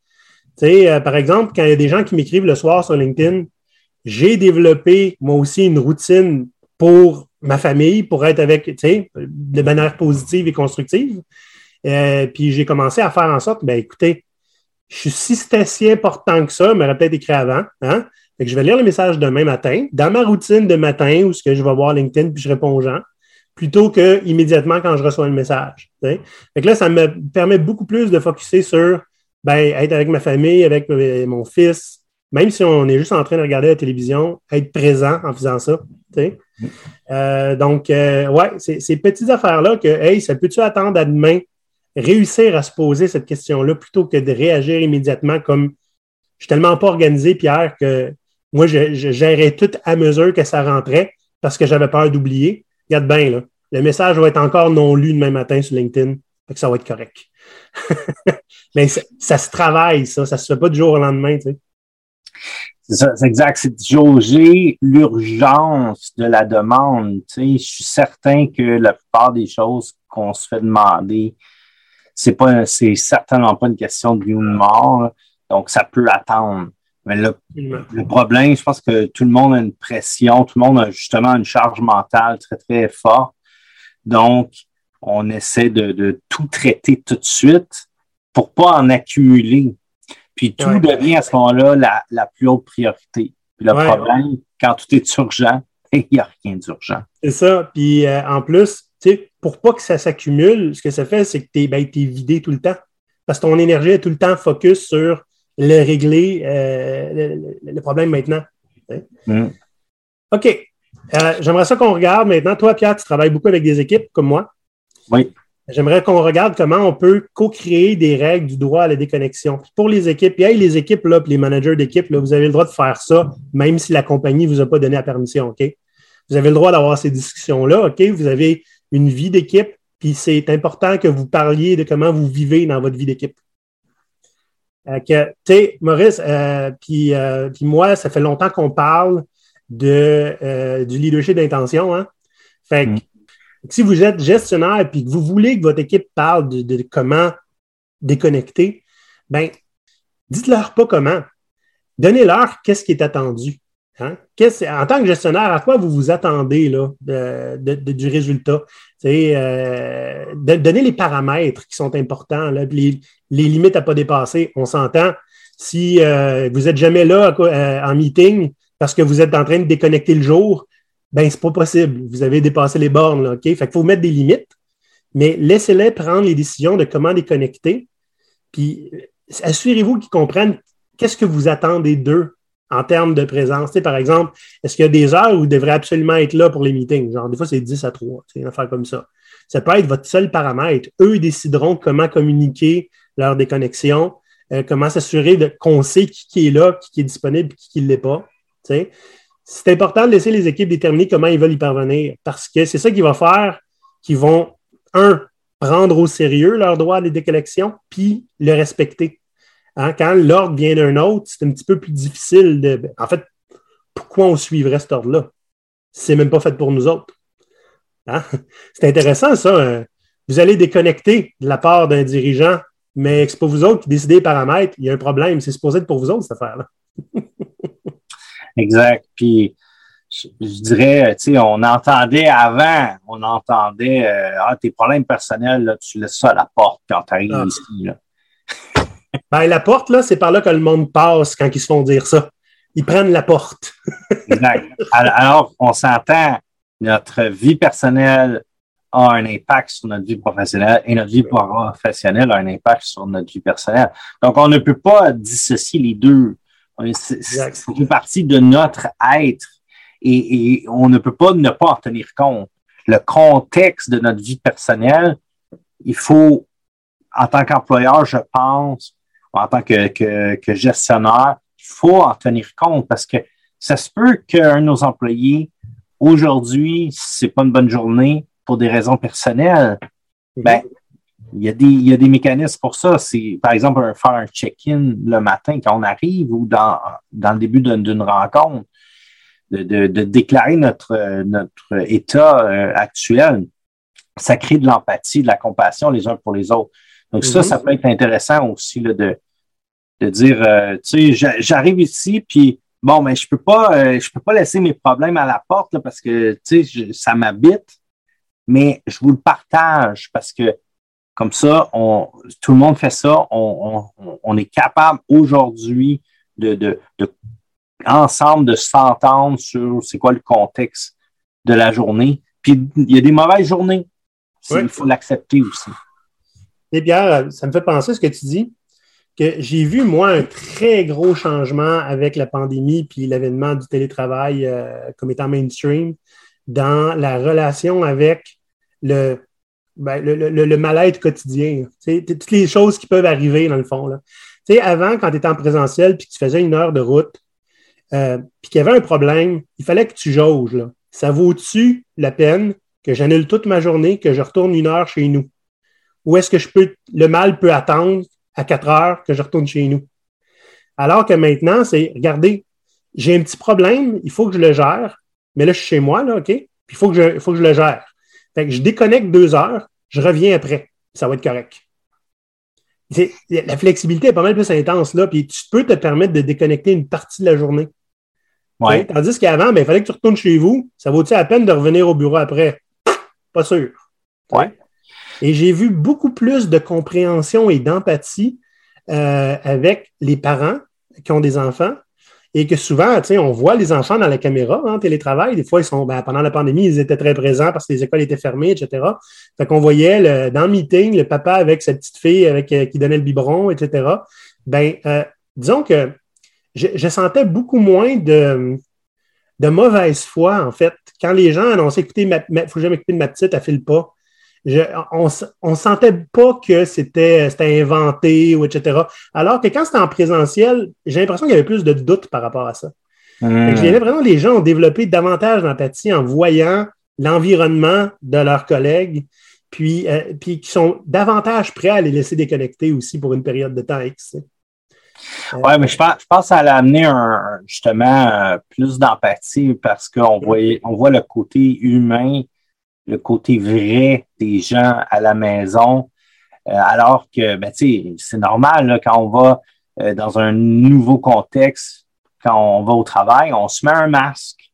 Tu sais, euh, par exemple, quand il y a des gens qui m'écrivent le soir sur LinkedIn, j'ai développé moi aussi une routine pour ma famille, pour être avec, tu sais, de manière positive et constructive. Euh, puis j'ai commencé à faire en sorte, ben écoutez, je suis si c'était si important que ça, m'aurait peut-être écrit avant. Hein? je vais lire le message demain matin, dans ma routine de matin où ce que je vais voir LinkedIn puis je réponds aux gens. Plutôt que immédiatement quand je reçois le message. Fait que là, ça me permet beaucoup plus de focuser sur ben, être avec ma famille, avec mon fils, même si on est juste en train de regarder la télévision, être présent en faisant ça. Euh, donc, euh, ouais, ces petites affaires-là que, hey, ça peut-tu attendre à demain? Réussir à se poser cette question-là plutôt que de réagir immédiatement comme je suis tellement pas organisé, Pierre, que moi, je, gérais tout à mesure que ça rentrait parce que j'avais peur d'oublier. Regarde bien, là. Le message va être encore non lu demain matin sur LinkedIn. Fait que ça va être correct. [LAUGHS] Mais ça, se travaille, ça. Ça se fait pas du jour au lendemain, tu sais. C'est ça, c'est exact. C'est jauger l'urgence de la demande. Tu sais, je suis certain que la plupart des choses qu'on se fait demander, c'est pas, c'est certainement pas une question de vie ou de mort. Donc, ça peut attendre. Mais le, problème, je pense que tout le monde a une pression, tout le monde a justement une charge mentale très, très forte. Donc, on essaie de, tout traiter tout de suite pour pas en accumuler. Puis tout devient à ce moment-là la, plus haute priorité. Puis le problème, quand tout est urgent, [LAUGHS] il n'y a rien d'urgent. C'est ça. Puis euh, en plus, pour pas que ça s'accumule, ce que ça fait, c'est que tu es, ben, vidé tout le temps. Parce que ton énergie est tout le temps focus sur le régler, euh, le, problème maintenant. Mm. OK. Euh, j'aimerais ça qu'on regarde maintenant. Toi, Pierre, tu travailles beaucoup avec des équipes comme moi. Oui. J'aimerais qu'on regarde comment on peut co-créer des règles du droit à la déconnexion. pour les équipes, puis les équipes, là, les managers d'équipe, vous avez le droit de faire ça, même si la compagnie ne vous a pas donné la permission, OK? Vous avez le droit d'avoir ces discussions-là, OK? Vous avez une vie d'équipe, puis c'est important que vous parliez de comment vous vivez dans votre vie d'équipe. Euh, tu sais, Maurice, euh, euh, puis, moi, ça fait longtemps qu'on parle de, du leadership d'intention. Hein? Fait que, mm. si vous êtes gestionnaire et que vous voulez que votre équipe parle de, comment déconnecter, ben, dites-leur pas comment. Donnez-leur qu'est-ce qui est attendu. Hein? En tant que gestionnaire, à quoi vous vous attendez là, du résultat? Euh, donner les paramètres qui sont importants, les, limites à ne pas dépasser. On s'entend. Si euh, vous n'êtes jamais là euh, en meeting parce que vous êtes en train de déconnecter le jour, ben c'est pas possible. Vous avez dépassé les bornes. Là, OK? Faut mettre des limites, mais laissez-les prendre les décisions de comment déconnecter. Puis assurez-vous qu'ils comprennent qu'est-ce que vous attendez d'eux en termes de présence. par exemple, est-ce qu'il y a des heures où vous devrez absolument être là pour les meetings? Genre, des fois, c'est 10 à 3, une affaire comme ça. Ça peut être votre seul paramètre. Eux décideront comment communiquer leur déconnexion, euh, comment s'assurer qu'on sait qui, est là, qui, est disponible, qui ne l'est pas. C'est important de laisser les équipes déterminer comment ils veulent y parvenir parce que c'est ça qui va faire qu'ils vont, un, prendre au sérieux leur droit à la déconnexion, puis le respecter. Hein, quand l'ordre vient d'un autre, c'est un petit peu plus difficile de. En fait, pourquoi on suivrait cet ordre-là? C'est même pas fait pour nous autres. Hein? [LAUGHS] C'est intéressant, ça. Hein. Vous allez déconnecter de la part d'un dirigeant, mais c'est pas vous autres qui décidez les paramètres. Il y a un problème. C'est supposé être pour vous autres, cette affaire-là. [LAUGHS] exact. Puis, je, dirais, tu sais, on entendait avant, on entendait, euh, ah, tes problèmes personnels, là, tu laisses ça à la porte quand tu arrives ah. ici. Là. Ben, la porte, là, c'est par là que le monde passe quand ils se font dire ça. Ils prennent la porte. [LAUGHS] exact. Alors, on s'entend, notre vie personnelle a un impact sur notre vie professionnelle et notre vie professionnelle a un impact sur notre vie personnelle. Donc, on ne peut pas dissocier les deux. C'est une partie de notre être et, et, on ne peut pas ne pas en tenir compte. Le contexte de notre vie personnelle, il faut, en tant qu'employeur, je pense, en tant que, gestionnaire, il faut en tenir compte parce que ça se peut qu'un de nos employés, aujourd'hui, c'est pas une bonne journée pour des raisons personnelles. Ben, il y, a des, il y a des mécanismes pour ça. C'est, par exemple, faire un check-in le matin quand on arrive ou dans, dans le début d'une rencontre, de, déclarer notre, notre état euh, actuel. Ça crée de l'empathie, de la compassion les uns pour les autres. Donc, ça, mm-hmm. ça peut être intéressant aussi là, de, de dire, euh, tu sais, j'arrive ici, puis bon, mais je peux pas, euh, je peux pas laisser mes problèmes à la porte là, parce que, tu sais, ça m'habite, mais je vous le partage parce que comme ça, on, tout le monde fait ça, on, on, on est capable aujourd'hui de, de, de, ensemble de s'entendre sur c'est quoi le contexte de la journée, puis il y a des mauvaises journées. Il faut l'accepter aussi. Et Pierre, ça me fait penser ce que tu dis, que j'ai vu, moi, un très gros changement avec la pandémie puis l'avènement du télétravail euh, comme étant mainstream dans la relation avec le, ben, le, mal-être quotidien. Toutes les choses qui peuvent arriver, dans le fond. Là. Avant, quand tu étais en présentiel puis que tu faisais une heure de route, euh, puis qu'il y avait un problème, il fallait que tu jauges. Ça vaut-tu la peine que j'annule toute ma journée, que je retourne une heure chez nous? Ou est-ce que je peux, le mal peut attendre à 4 heures que je retourne chez nous? Alors que maintenant, c'est, regardez, j'ai un petit problème, il faut que je le gère, mais là, je suis chez moi, là, OK? Puis il faut que je, faut que je le gère. Fait que je déconnecte deux heures, je reviens après, ça va être correct. La flexibilité est pas mal plus intense là, puis tu peux te permettre de déconnecter une partie de la journée. Ouais. Tandis qu'avant, ben, il fallait que tu retournes chez vous. Ça vaut-il la peine de revenir au bureau après? Pas sûr. Ouais. Et j'ai vu beaucoup plus de compréhension et d'empathie euh, avec les parents qui ont des enfants et que souvent, on voit les enfants dans la caméra en télétravail. Des fois, ils sont, ben, pendant la pandémie, ils étaient très présents parce que les écoles étaient fermées, etc. Fait qu'on voyait dans le meeting le papa avec sa petite fille avec, euh, qui donnait le biberon, etc. Ben, euh, disons que je, sentais beaucoup moins de, de mauvaise foi, en fait. Quand les gens annonçaient, écoutez, il faut que je m'occuper de ma petite, elle file pas. Je, on ne sentait pas que c'était inventé ou etc. Alors que quand c'était en présentiel, j'ai l'impression qu'il y avait plus de doutes par rapport à ça. Hmm. J'ai l'impression que les gens ont développé davantage d'empathie en voyant l'environnement de leurs collègues, puis, euh, puis qui sont davantage prêts à les laisser déconnecter aussi pour une période de temps X. sais. Ouais, mais je pense, je pense que ça allait amener un, justement euh, plus d'empathie parce qu'on voyait, on voit le côté humain, le côté vrai des gens à la maison. Euh, alors que, ben, tu sais, c'est normal là, quand on va euh, dans un nouveau contexte, quand on va au travail, on se met un masque.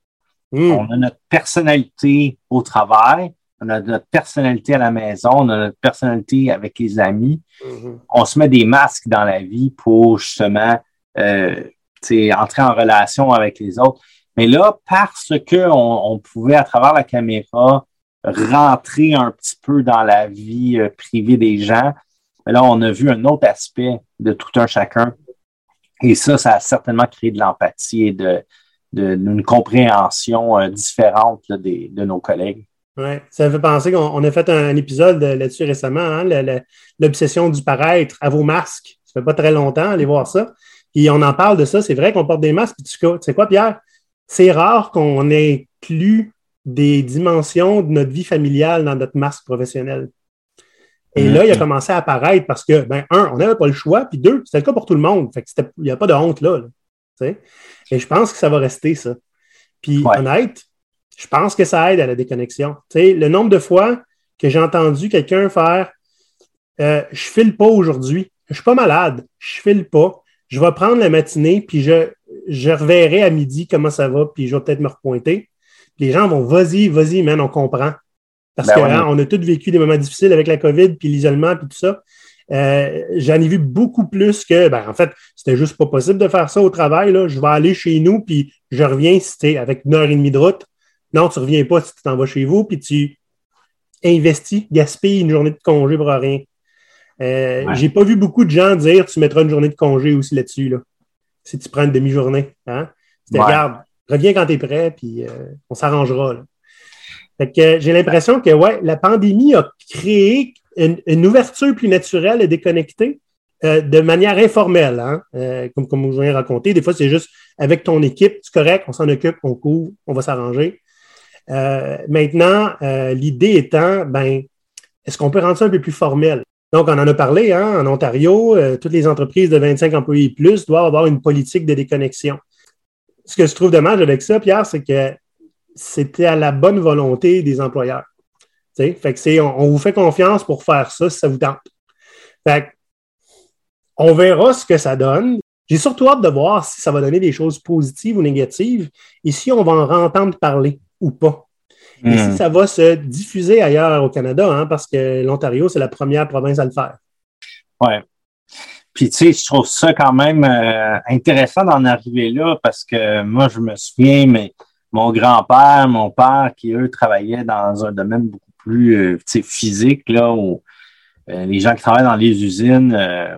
Hmm. On a notre personnalité au travail, on a notre personnalité à la maison, on a notre personnalité avec les amis Mhm. on se met des masques dans la vie pour justement euh, tu sais, entrer en relation avec les autres. Mais là, parce que on, on pouvait, à travers la caméra, rentrer un petit peu dans la vie euh, privée des gens, là, on a vu un autre aspect de tout un chacun. Et ça, ça a certainement créé de l'empathie et de, de- d'une compréhension euh, différente là, des, de nos collègues. Ouais, ça me fait penser qu'on on a fait un épisode là-dessus récemment, hein, l'obsession du paraître à vos masques. Ça fait pas très longtemps, allez voir ça. Puis on en parle de ça, c'est vrai qu'on porte des masques. Puis tu tu sais quoi, Pierre? C'est rare qu'on inclue des dimensions de notre vie familiale dans notre masque professionnel. Et là, il a commencé à apparaître parce que, ben, un, on n'avait pas le choix, puis deux, c'était le cas pour tout le monde. Fait que il n'y a pas de honte là. Et je pense que ça va rester ça. Puis Ouais. honnête, je pense que ça aide à la déconnexion. Tu sais, le nombre de fois que j'ai entendu quelqu'un faire euh, Je file pas aujourd'hui, je suis pas malade, je file pas, je vais prendre la matinée, puis je, je reverrai à midi comment ça va, puis je vais peut-être me repointer. Les gens vont Vas-y, vas-y, man, on comprend. Parce Ben qu'on ouais. on a tous vécu des moments difficiles avec la COVID, puis l'isolement, puis tout ça. Euh, J'en ai vu beaucoup plus que, ben, en fait, c'était juste pas possible de faire ça au travail. Là. Je vais aller chez nous, puis je reviens si t'es avec une heure et demie de route. Non, tu reviens pas si tu t'en vas chez vous, puis tu investis, gaspilles une journée de congé pour rien. Euh, Ouais. J'ai pas vu beaucoup de gens dire tu mettras une journée de congé aussi là-dessus, là, si tu prends une demi-journée. Hein? Ouais. regarde, reviens quand tu es prêt, puis euh, on s'arrangera. euh, j'ai l'impression que ouais, la pandémie a créé une, ouverture plus naturelle et déconnectée euh, de manière informelle, hein? Comme, comme vous avez raconté. Des fois, c'est juste avec ton équipe, c'est correct, on s'en occupe, on court, on va s'arranger. Maintenant, l'idée étant, ben, est-ce qu'on peut rendre ça un peu plus formel? Donc, on en a parlé, hein, en Ontario, toutes les entreprises de 25 employés et plus doivent avoir une politique de déconnexion. Ce que je trouve dommage avec ça, Pierre, c'est que c'était à la bonne volonté des employeurs. Tu sais, fait que c'est, on, on vous fait confiance pour faire ça si ça vous tente. Fait que, on verra ce que ça donne. J'ai surtout hâte de voir si ça va donner des choses positives ou négatives et si on va en entendre parler ou pas. Et Hmm. si ça va se diffuser ailleurs au Canada, hein, parce que l'Ontario, c'est la première province à le faire. Ouais. Puis tu sais, je trouve ça quand même euh, intéressant d'en arriver là parce que moi, je me souviens, mais mon grand-père, mon père, qui eux travaillaient dans un domaine beaucoup plus euh, tu sais, physique, là, où euh, les gens qui travaillent dans les usines euh,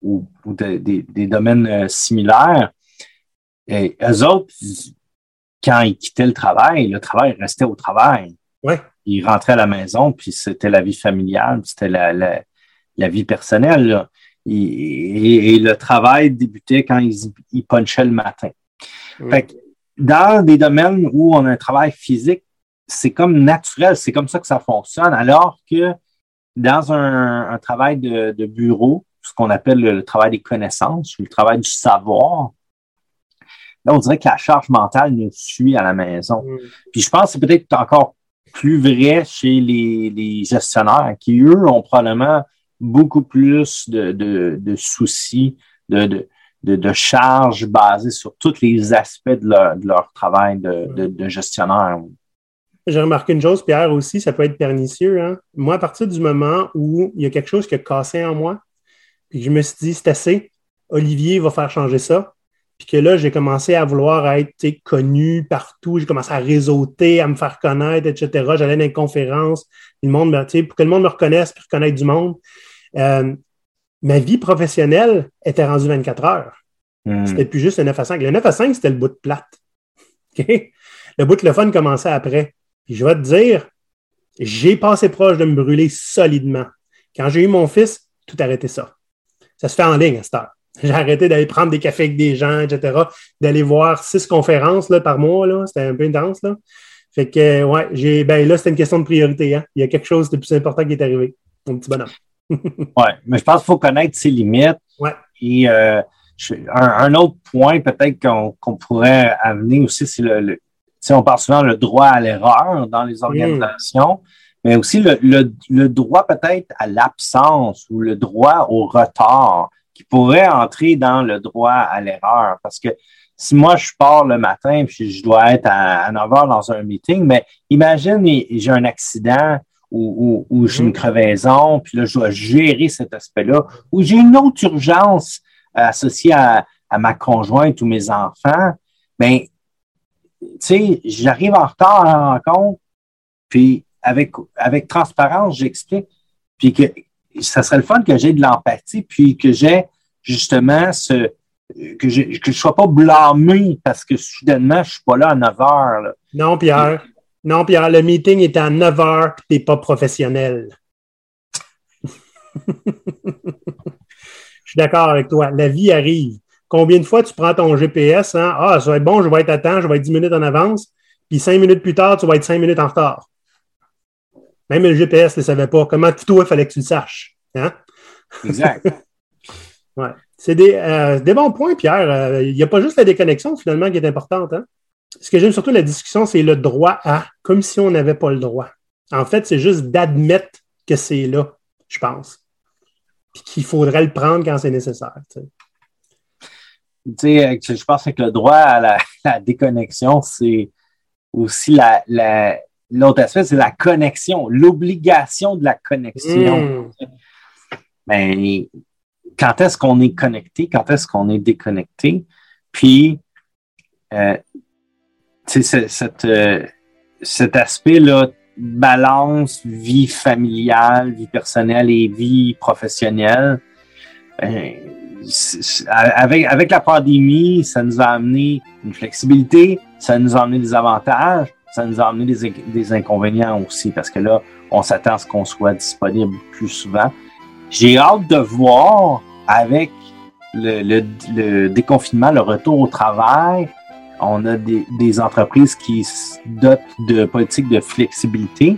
ou, ou de- des- des domaines euh, similaires, et eux autres, quand ils quittaient le travail, le travail restait au travail. Ouais. Ils rentraient à la maison, puis c'était la vie familiale, puis c'était la, la, la vie personnelle. là. Et, et- et le travail débutait quand ils, ils punchaient le matin. Fait que dans des domaines où on a un travail physique, c'est comme naturel, c'est comme ça que ça fonctionne, alors que dans un, un travail de, de bureau, ce qu'on appelle le, le travail des connaissances, le travail du savoir, là, on dirait que la charge mentale nous suit à la maison. Puis je pense que c'est peut-être encore plus vrai chez les, les gestionnaires qui, eux, ont probablement beaucoup plus de, de, de soucis, de, de, de, charges basées sur tous les aspects de leur, de leur travail de, gestionnaire. J'ai remarqué une chose, Pierre, aussi, ça peut être pernicieux. Hein? Moi, à partir du moment où il y a quelque chose qui a cassé en moi, puis que je me suis dit, c'est assez, Olivier va faire changer ça. Puis que là, j'ai commencé à vouloir être connu partout. J'ai commencé à réseauter, à me faire connaître, etc. J'allais dans les conférences, le monde, sais, pour que le monde me reconnaisse, puis reconnaître du monde. Euh, ma vie professionnelle était rendue 24 heures. Hmm. C'était plus juste le 9 à 5. Le 9 à 5, c'était le bout de plate. [LAUGHS] Le bout de le fun commençait après. Puis je vais te dire, j'ai passé proche de me brûler solidement. Quand j'ai eu mon fils, tout arrêté ça. Ça se fait en ligne à cette heure. J'ai arrêté d'aller prendre des cafés avec des gens, etc., d'aller voir six conférences là, par mois. Là. C'était un peu intense. Là. Fait que, ouais, j'ai, ben là, c'était une question de priorité. Hein. Il y a quelque chose de plus important qui est arrivé. Mon petit bonhomme. [LAUGHS] Ouais, mais je pense qu'il faut connaître ses limites. Ouais. Et euh, je- un, un autre point peut-être qu'on qu'on pourrait amener aussi, c'est le, le- on parle souvent le droit à l'erreur dans les organisations, mais aussi le, le, le droit peut-être à l'absence ou le droit au retard qui pourrait entrer dans le droit à l'erreur. Parce que si moi je pars le matin puis je dois être à, à 9 heures dans un meeting, mais imagine j'ai un accident ou, ou, ou j'ai une Mhm. crevaison, puis là, je dois gérer cet aspect-là, ou j'ai une autre urgence associée à, à ma conjointe ou mes enfants, ben, tu sais, j'arrive en retard à la rencontre, puis avec, avec transparence, j'explique, puis que ça serait le fun que j'ai de l'empathie, puis que j'ai justement ce que je je sois pas blâmé parce que soudainement je suis pas là à 9 heures. là. Non, Pierre. Non, Pierre, le meeting est à 9 heures tu n'es pas professionnel. [LAUGHS] Je suis d'accord avec toi. La vie arrive. Combien de fois tu prends ton GPS? Hein? Ah, ça va être bon, je vais être à temps, je vais être 10 minutes en avance. Puis 5 minutes plus tard, tu vas être 5 minutes en retard. Même le GPS ne le savait pas. Comment toi, il fallait que tu le saches. Hein? Exact. [LAUGHS] C'est des, euh, des bons points, Pierre. Euh, Il n'y a pas juste la déconnexion, finalement, qui est importante. hein. Ce que j'aime surtout la discussion, c'est le droit à, comme si on n'avait pas le droit. En fait, c'est juste d'admettre que c'est là, je pense. Puis qu'il faudrait le prendre quand c'est nécessaire. tu sais. tu sais, je pense que le droit à la, [LAUGHS] la déconnexion, c'est aussi la, la- l'autre aspect, c'est la connexion, l'obligation de la connexion. Mais quand est-ce qu'on est connecté, quand est-ce qu'on est déconnecté? Puis, euh, tu sais, ce- cette, euh, cet aspect-là, balance, vie familiale, vie personnelle et vie professionnelle, euh, c'est- avec, avec la pandémie, ça nous a amené une flexibilité, ça nous a amené des avantages, ça nous a amené des, inc- des inconvénients aussi, parce que là, on s'attend à ce qu'on soit disponible plus souvent. J'ai hâte de voir avec le, déconfinement, le retour au travail, on a des, des entreprises qui se dotent de politiques de flexibilité.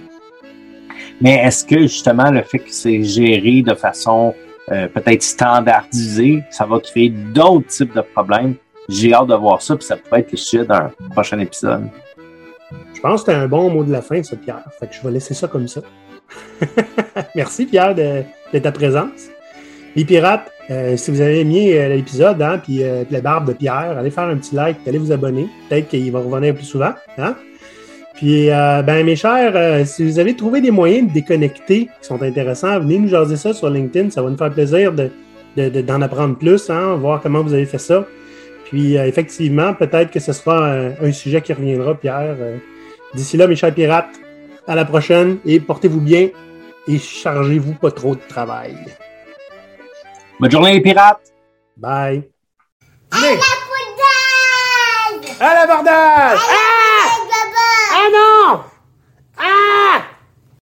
Mais est-ce que justement le fait que c'est géré de façon euh, peut-être standardisée, ça va créer d'autres types de problèmes? J'ai hâte de voir ça, puis ça pourrait être le sujet d'un prochain épisode. Je pense que c'était un bon mot de la fin, ça, Pierre. Fait que je vais laisser ça comme ça. [LAUGHS] Merci, Pierre, de, ta présence. Les pirates, euh, si vous avez aimé euh, l'épisode, hein, puis, euh, puis la barbe de Pierre, allez faire un petit like, allez vous abonner. Peut-être qu'il va revenir plus souvent. Hein? Puis, ben, mes chers, si vous avez trouvé des moyens de déconnecter qui sont intéressants, venez nous jaser ça sur LinkedIn. Ça va nous faire plaisir de, de- d'en apprendre plus, hein, voir comment vous avez fait ça. Puis euh, effectivement, peut-être que ce sera un, sujet qui reviendra, Pierre. Euh, d'ici là, mes chers pirates, à la prochaine et portez-vous bien et chargez-vous pas trop de travail. Bonne journée, les pirates! Bye! Allez. À l'abordage! À l'abordage! Ah! Ah non! Ah!